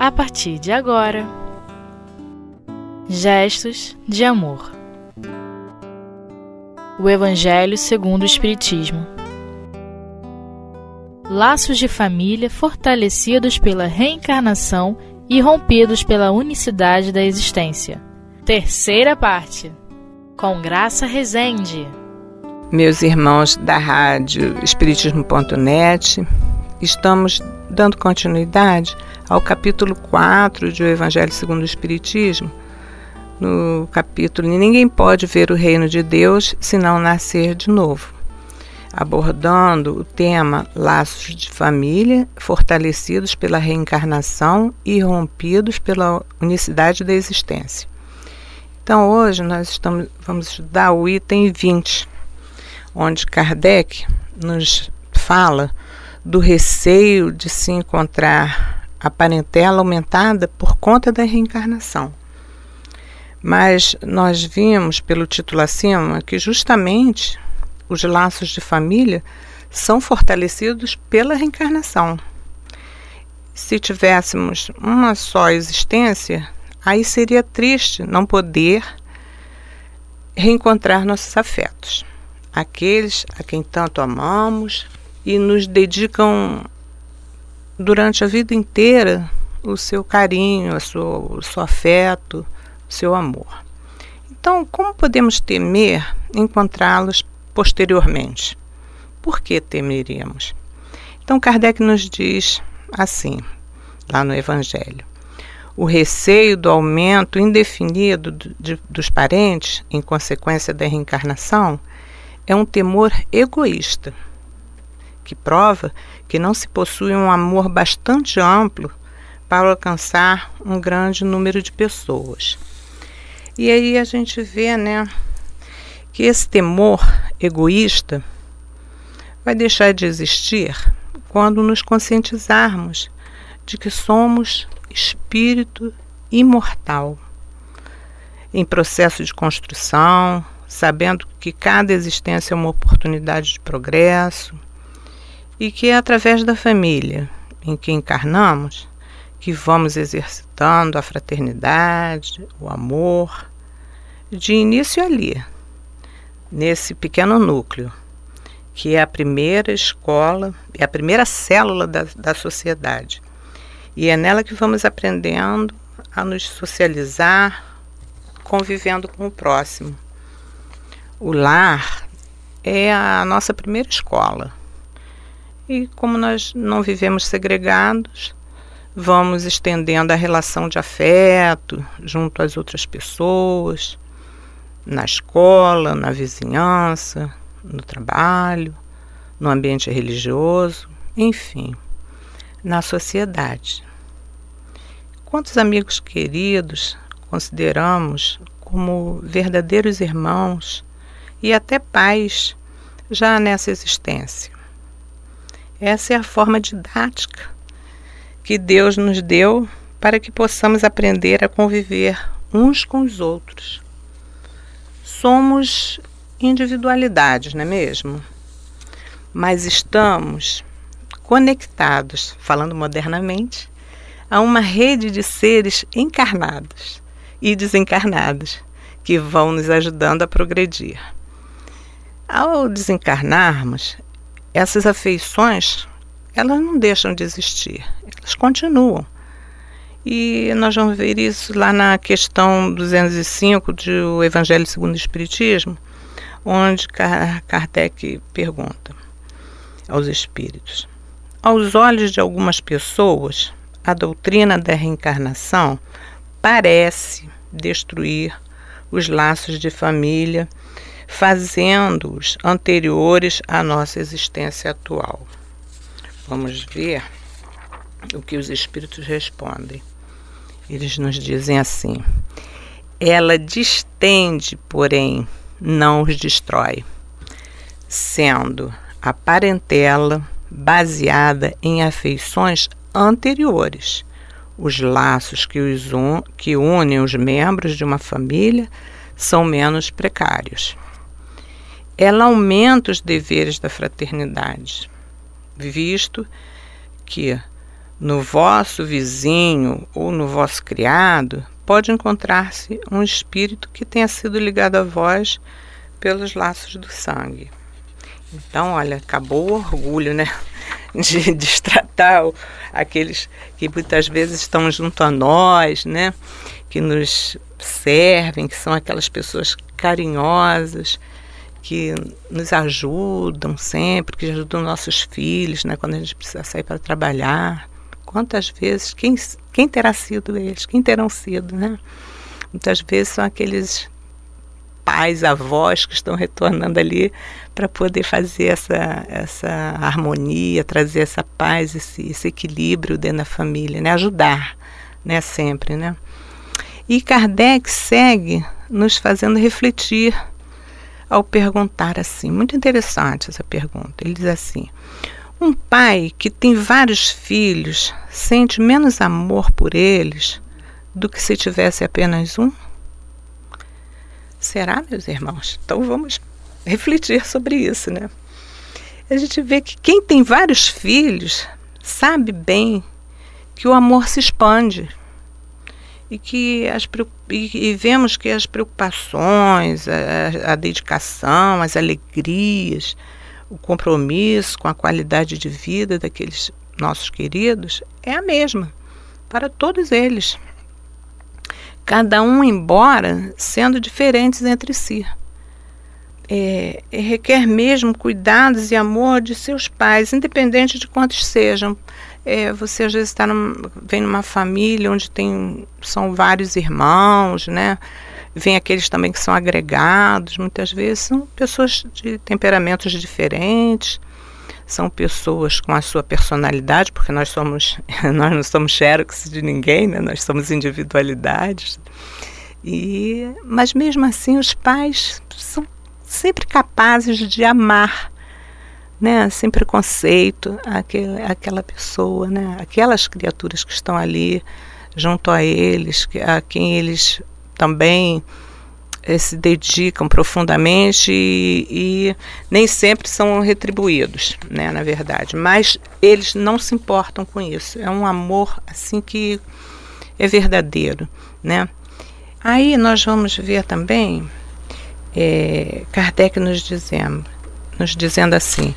a partir de agora. Gestos de amor. O Evangelho segundo o Espiritismo. Laços de família fortalecidos pela reencarnação e rompidos pela unicidade da existência. Terceira parte. Com Graça Rezende. Meus irmãos da rádio Espiritismo.net, estamos dando continuidade ao capítulo 4 de O Evangelho segundo o Espiritismo. No capítulo Ninguém pode ver o reino de Deus se não nascer de novo, abordando o tema laços de família fortalecidos pela reencarnação e rompidos pela unicidade da existência. Então, hoje nós estamos, vamos estudar o item 20, onde Kardec nos fala do receio de se encontrar a parentela aumentada por conta da reencarnação. Mas nós vimos pelo título acima que justamente os laços de família são fortalecidos pela reencarnação. Se tivéssemos uma só existência, aí seria triste não poder reencontrar nossos afetos, aqueles a quem tanto amamos, e nos dedicam durante a vida inteira o seu carinho, o seu, afeto, o seu amor. Então, como podemos temer encontrá-los posteriormente? Por que temeríamos? Então, Kardec nos diz assim, lá no Evangelho: o receio do aumento indefinido de, dos parentes em consequência da reencarnação é um temor egoísta que prova que não se possui um amor bastante amplo para alcançar um grande número de pessoas. E aí a gente vê, né, que esse temor egoísta vai deixar de existir quando nos conscientizarmos de que somos espírito imortal, em processo de construção, sabendo que cada existência é uma oportunidade de progresso e que é através da família em que encarnamos que vamos exercitando a fraternidade, o amor, de início ali, nesse pequeno núcleo, que é a primeira escola, é a primeira célula da, da sociedade. E é nela que vamos aprendendo a nos socializar, convivendo com o próximo. O lar é a nossa primeira escola e como nós não vivemos segregados, vamos estendendo a relação de afeto junto às outras pessoas, na escola, na vizinhança, no trabalho, no ambiente religioso, enfim, na sociedade. Quantos amigos queridos consideramos como verdadeiros irmãos e até pais já nessa existência? Essa é a forma didática que Deus nos deu para que possamos aprender a conviver uns com os outros. Somos individualidades, não é mesmo? Mas estamos conectados, falando modernamente, a uma rede de seres encarnados e desencarnados que vão nos ajudando a progredir. Ao desencarnarmos, essas afeições elas não deixam de existir, elas continuam. E nós vamos ver isso lá na questão 205 do Evangelho segundo o Espiritismo, onde Kardec pergunta aos espíritos: Aos olhos de algumas pessoas, a doutrina da reencarnação parece destruir os laços de família fazendo-os anteriores à nossa existência atual. Vamos ver o que os espíritos respondem. Eles nos dizem assim: ela distende, porém, não os destrói, sendo a parentela baseada em afeições anteriores. Os laços que, os un, que unem os membros de uma família são menos precários ela aumenta os deveres da fraternidade, visto que, No vosso vizinho ou no vosso criado pode encontrar-se um espírito que tenha sido ligado a vós pelos laços do sangue. Então, olha, acabou o orgulho, né? De destratar aqueles que muitas vezes estão junto a nós, né? Que nos servem, que são aquelas pessoas carinhosas, que nos ajudam sempre, que ajudam nossos filhos, né? Quando a gente precisa sair para trabalhar. Quantas vezes, quem, quem terá sido eles? Quem terão sido, né? Muitas vezes são aqueles pais, avós que estão retornando ali para poder fazer essa, essa harmonia, trazer essa paz, esse, esse equilíbrio dentro da família, né? Ajudar, né? Sempre, né? E Kardec segue nos fazendo refletir ao perguntar assim, muito interessante essa pergunta. Ele diz assim: um pai que tem vários filhos sente menos amor por eles do que se tivesse apenas um? Será, meus irmãos? Então vamos refletir sobre isso, né? A gente vê que quem tem vários filhos sabe bem que o amor se expande e que as e, vemos que as preocupações, a, a dedicação, as alegrias, o compromisso com a qualidade de vida daqueles nossos queridos é a mesma para todos eles. Cada um, embora sendo diferentes entre si. É, requer mesmo cuidados e amor de seus pais, independente de quantos sejam. É, você às vezes está num, vem numa família onde tem são vários irmãos, né? Vem aqueles também que são agregados, muitas vezes são pessoas de temperamentos diferentes, são pessoas com a sua personalidade, porque nós somos, nós não somos xerox de ninguém, né? Nós somos individualidades. E, mas mesmo assim os pais são sempre capazes de amar, né, sem preconceito, aquela pessoa, né, aquelas criaturas que estão ali junto a eles, a quem eles também eh, se dedicam profundamente e, e, nem sempre são retribuídos, né, na verdade. Mas eles não se importam com isso. É um amor assim que é verdadeiro, né? Aí nós vamos ver também é, Kardec nos dizendo, nos dizendo assim: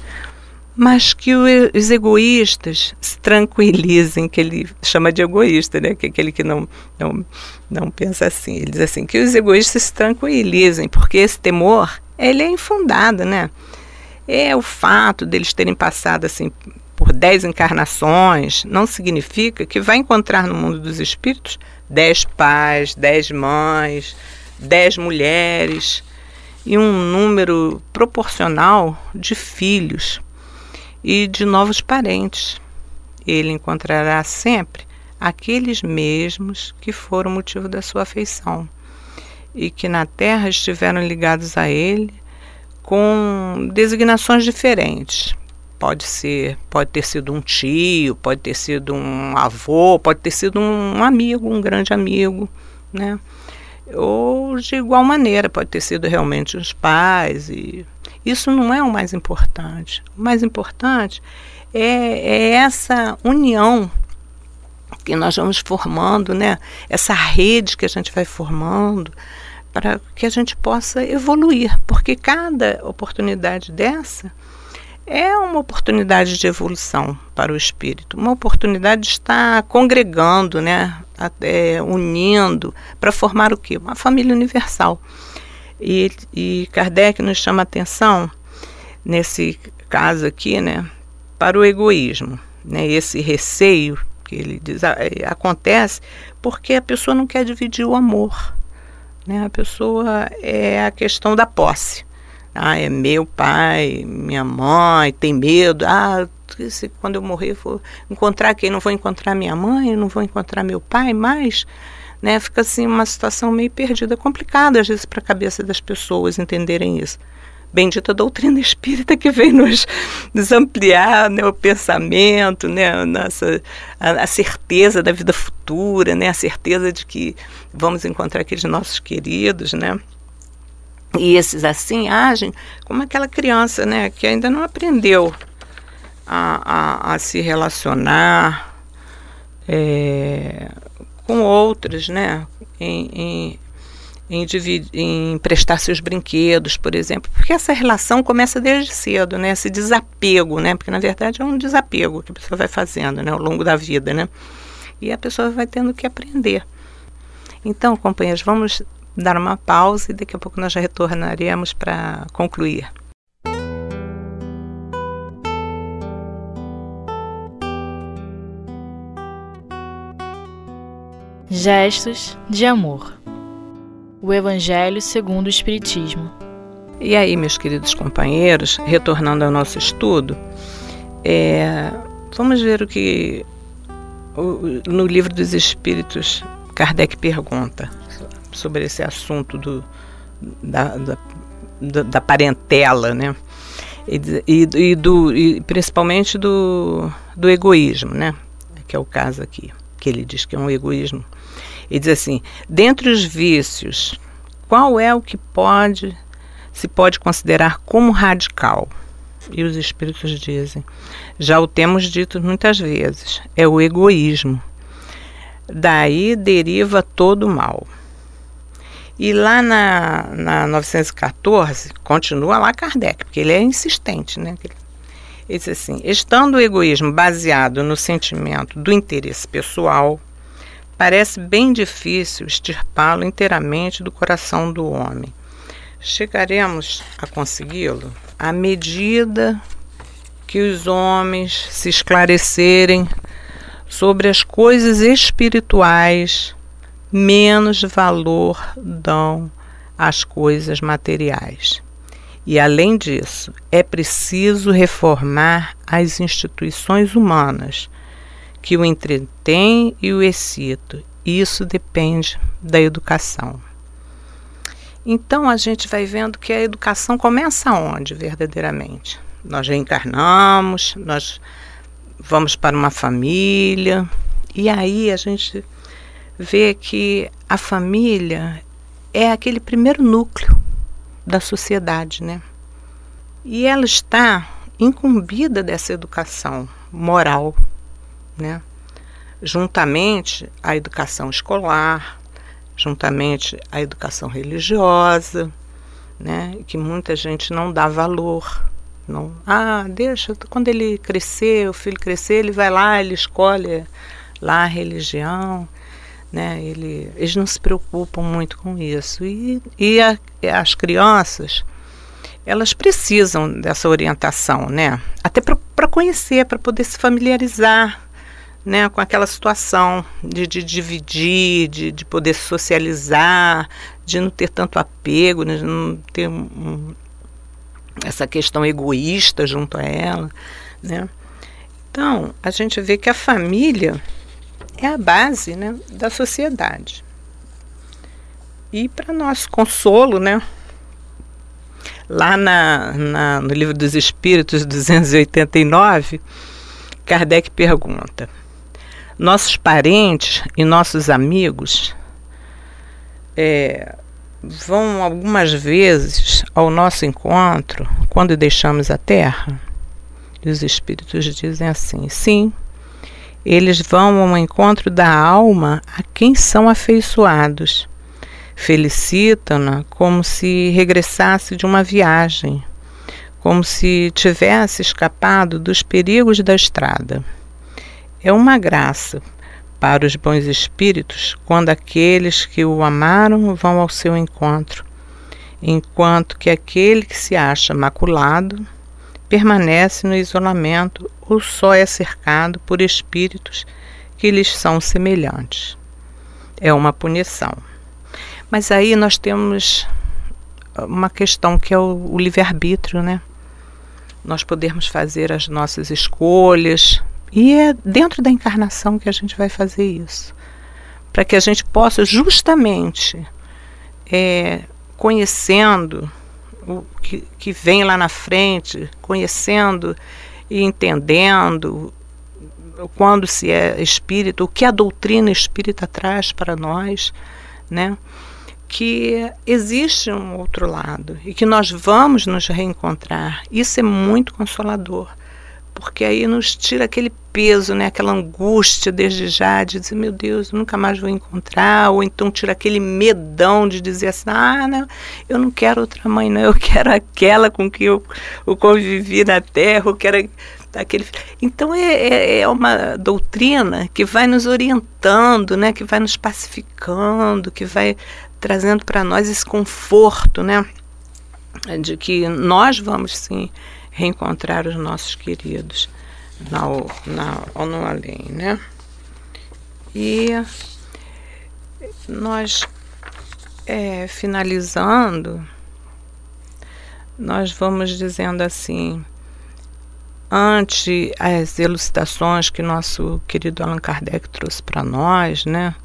mas que os egoístas se tranquilizem, que ele chama de egoísta, né? que aquele que não, não, não pensa assim. Ele diz assim, que os egoístas se tranquilizem, porque esse temor, ele é infundado, né? É o fato deles terem passado assim por dez encarnações, não significa que vai encontrar no mundo dos espíritos dez pais, dez mães, dez mulheres e um número proporcional de filhos e de novos parentes. Ele encontrará sempre aqueles mesmos que foram motivo da sua afeição e que na terra estiveram ligados a ele com designações diferentes. Pode ser, pode ter sido um tio, pode ter sido um avô, pode ter sido um amigo, um grande amigo, né? Ou de igual maneira, pode ter sido realmente os pais e isso não é o mais importante. O mais importante é, é essa união que nós vamos formando, né? Essa rede que a gente vai formando para que a gente possa evoluir, porque cada oportunidade dessa é uma oportunidade de evolução para o espírito, uma oportunidade de estar congregando, né, até unindo para formar o que? Uma família universal. E, e Kardec nos chama a atenção, nesse caso aqui, né, para o egoísmo. Né, esse receio que ele diz é, acontece porque a pessoa não quer dividir o amor. Né, a pessoa é a questão da posse. Ah, é meu pai, minha mãe, tem medo. Ah, se, quando eu morrer vou encontrar quem? Não vou encontrar minha mãe, não vou encontrar meu pai mais né? Fica assim uma situação meio perdida, complicada às vezes para a cabeça das pessoas entenderem isso. Bendita doutrina espírita que vem nos, nos ampliar né, o pensamento, né, a, nossa, a, a, certeza da vida futura, né, a certeza de que vamos encontrar aqueles nossos queridos, né? E esses assim agem como aquela criança, né, que ainda não aprendeu a, a, a se relacionar, é, com outros, né? Em, em, em, em prestar seus brinquedos, por exemplo, porque essa relação começa desde cedo, né? Esse desapego, né? Porque na verdade é um desapego que a pessoa vai fazendo, né? Ao longo da vida, né? E a pessoa vai tendo que aprender. Então, companheiros, vamos dar uma pausa e daqui a pouco nós já retornaremos para concluir. Gestos de amor. O Evangelho segundo o Espiritismo. E aí, meus queridos companheiros, retornando ao nosso estudo, é, vamos ver o que o, no livro dos Espíritos Kardec pergunta sobre esse assunto do, da, da, da parentela, né? E, e, e do, e principalmente do, do egoísmo, né? Que é o caso aqui, que ele diz que é um egoísmo e diz assim: dentre os vícios, qual é o que pode se pode considerar como radical? E os espíritos dizem: já o temos dito muitas vezes, é o egoísmo. Daí deriva todo o mal. E lá na, na 914, continua lá Kardec, porque ele é insistente, né? Ele diz assim: estando o egoísmo baseado no sentimento do interesse pessoal, Parece bem difícil extirpá-lo inteiramente do coração do homem. Chegaremos a consegui-lo à medida que os homens se esclarecerem sobre as coisas espirituais, menos valor dão às coisas materiais. E além disso, é preciso reformar as instituições humanas que o entretém e o excita. Isso depende da educação. Então a gente vai vendo que a educação começa onde verdadeiramente? Nós reencarnamos, nós vamos para uma família e aí a gente vê que a família é aquele primeiro núcleo da sociedade, né? E ela está incumbida dessa educação moral, né? juntamente à educação escolar, juntamente à educação religiosa, né? que muita gente não dá valor. Não, ah, deixa, quando ele crescer, o filho crescer, ele vai lá, ele escolhe lá a religião, né? Ele, eles não se preocupam muito com isso. E, e a, as crianças, elas precisam dessa orientação, né? Até para conhecer, para poder se familiarizar né, com aquela situação de, de dividir, de, de poder socializar, de não ter tanto apego, né, de não ter um, essa questão egoísta junto a ela. Né? Então, a gente vê que a família é a base né, da sociedade. E para nosso consolo, né, lá na, na, no Livro dos Espíritos 289, Kardec pergunta: nossos parentes e nossos amigos é, vão algumas vezes ao nosso encontro quando deixamos a terra? E os espíritos dizem assim: sim, eles vão ao encontro da alma a quem são afeiçoados. Felicitam-na como se regressasse de uma viagem, como se tivesse escapado dos perigos da estrada. É uma graça para os bons espíritos quando aqueles que o amaram vão ao seu encontro, enquanto que aquele que se acha maculado permanece no isolamento ou só é cercado por espíritos que lhes são semelhantes. É uma punição. Mas aí nós temos uma questão que é o, o livre-arbítrio, né? Nós podermos fazer as nossas escolhas, e é dentro da encarnação que a gente vai fazer isso. Para que a gente possa justamente, é, conhecendo o que, que vem lá na frente, conhecendo e entendendo quando se é espírito, o que a doutrina espírita traz para nós, né? que existe um outro lado e que nós vamos nos reencontrar. Isso é muito consolador porque aí nos tira aquele peso, né, aquela angústia desde já de dizer, meu Deus, nunca mais vou encontrar, ou então tira aquele medão de dizer assim, ah, não, eu não quero outra mãe, não, eu quero aquela com que eu, eu convivi na terra, eu quero aquele. Então é, é, é uma doutrina que vai nos orientando, né, que vai nos pacificando, que vai trazendo para nós esse conforto, né, de que nós vamos sim reencontrar os nossos queridos na, na, ou no além, né? E nós, é, finalizando, nós vamos dizendo assim, ante as elucidações que nosso querido Allan Kardec trouxe para nós, né?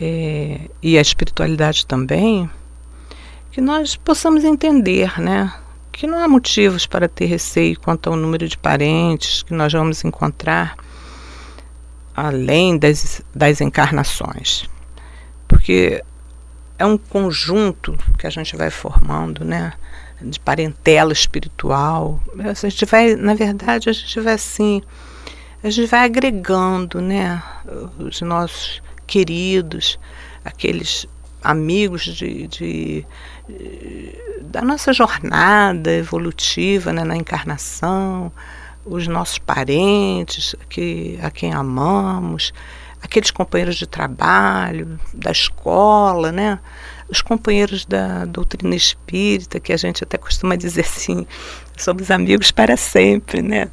É, e a espiritualidade também, que nós possamos entender, né? Que não há motivos para ter receio quanto ao número de parentes que nós vamos encontrar além das, das encarnações. Porque é um conjunto que a gente vai formando, né? De parentela espiritual. A gente vai, na verdade, a gente vai assim, a gente vai agregando, né? Os nossos queridos, aqueles amigos de, de da nossa jornada evolutiva né, na encarnação, os nossos parentes, que, a quem amamos, aqueles companheiros de trabalho, da escola, né? os companheiros da doutrina espírita, que a gente até costuma dizer assim, somos amigos para sempre, né?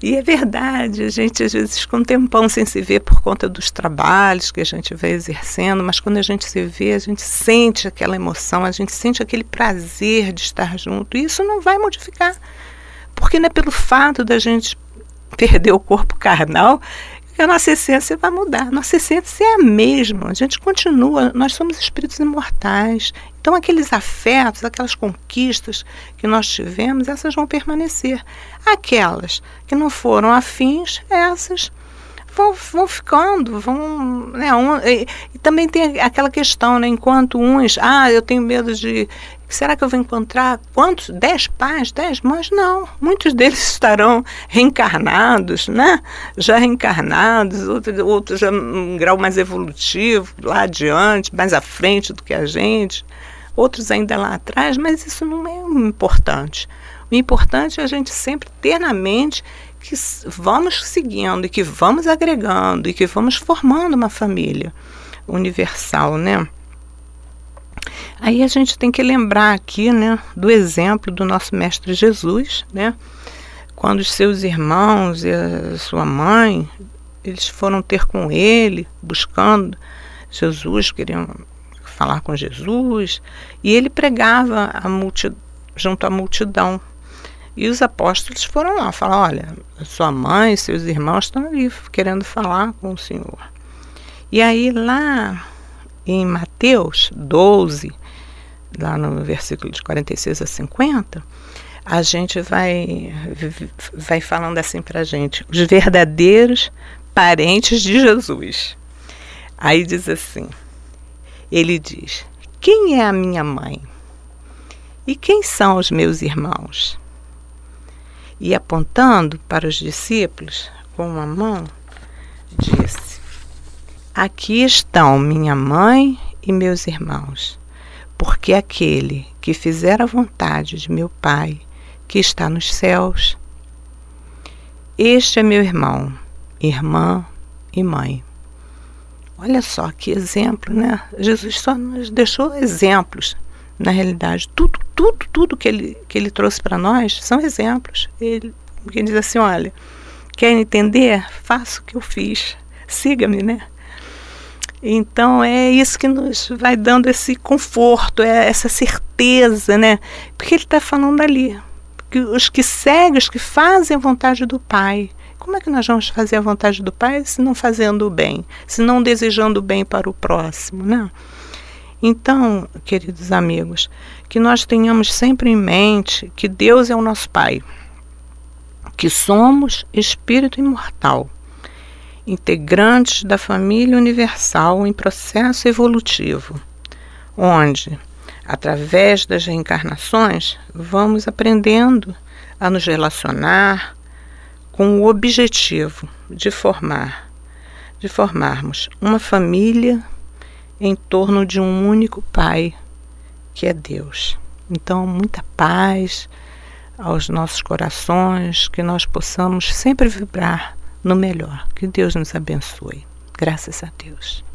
E é verdade, a gente às vezes com um tempão sem se ver por conta dos trabalhos que a gente vai exercendo, mas quando a gente se vê, a gente sente aquela emoção, a gente sente aquele prazer de estar junto. E isso não vai modificar. Porque não é pelo fato da gente perder o corpo carnal a nossa essência vai mudar. Nossa essência é a mesma. A gente continua, nós somos espíritos imortais. Então, aqueles afetos, aquelas conquistas que nós tivemos, essas vão permanecer. Aquelas que não foram afins, essas vão, vão ficando, vão. Né, um, e, e, também tem aquela questão, né, enquanto uns, ah, eu tenho medo de Será que eu vou encontrar quantos? Dez pais, dez mães? Não. Muitos deles estarão reencarnados, né? Já reencarnados, outros, outros já um grau mais evolutivo, lá adiante, mais à frente do que a gente. Outros ainda lá atrás, mas isso não é importante. O importante é a gente sempre ter na mente que vamos seguindo e que vamos agregando e que vamos formando uma família universal, né? Aí a gente tem que lembrar aqui, né, do exemplo do nosso mestre Jesus, né? Quando os seus irmãos e a sua mãe, eles foram ter com ele, buscando Jesus, queriam falar com Jesus, e ele pregava multi, junto à multidão. E os apóstolos foram lá falar: olha, sua mãe, seus irmãos estão ali querendo falar com o Senhor. E aí lá em Mateus 12, lá no versículo de 46 a 50, a gente vai, vai falando assim para a gente: os verdadeiros parentes de Jesus. Aí diz assim: ele diz: Quem é a minha mãe? E quem são os meus irmãos? E apontando para os discípulos com uma mão, disse: Aqui estão minha mãe e meus irmãos, porque aquele que fizer a vontade de meu Pai, que está nos céus, este é meu irmão, irmã e mãe. Olha só que exemplo, né? Jesus só nos deixou exemplos. Na realidade, tudo, tudo, tudo que ele, que ele trouxe para nós são exemplos. Ele, ele diz assim: olha, quer entender? Faça o que eu fiz. Siga-me, né? Então é isso que nos vai dando esse conforto, é essa certeza, né? Porque ele está falando ali, que os que seguem, os que fazem a vontade do Pai. Como é que nós vamos fazer a vontade do Pai se não fazendo o bem, se não desejando o bem para o próximo, né? Então, queridos amigos, que nós tenhamos sempre em mente que Deus é o nosso Pai, que somos espírito imortal integrantes da família universal em processo evolutivo, onde, através das reencarnações, vamos aprendendo a nos relacionar com o objetivo de formar, de formarmos uma família em torno de um único Pai, que é Deus. Então, muita paz aos nossos corações, que nós possamos sempre vibrar no melhor. Que Deus nos abençoe. Graças a Deus.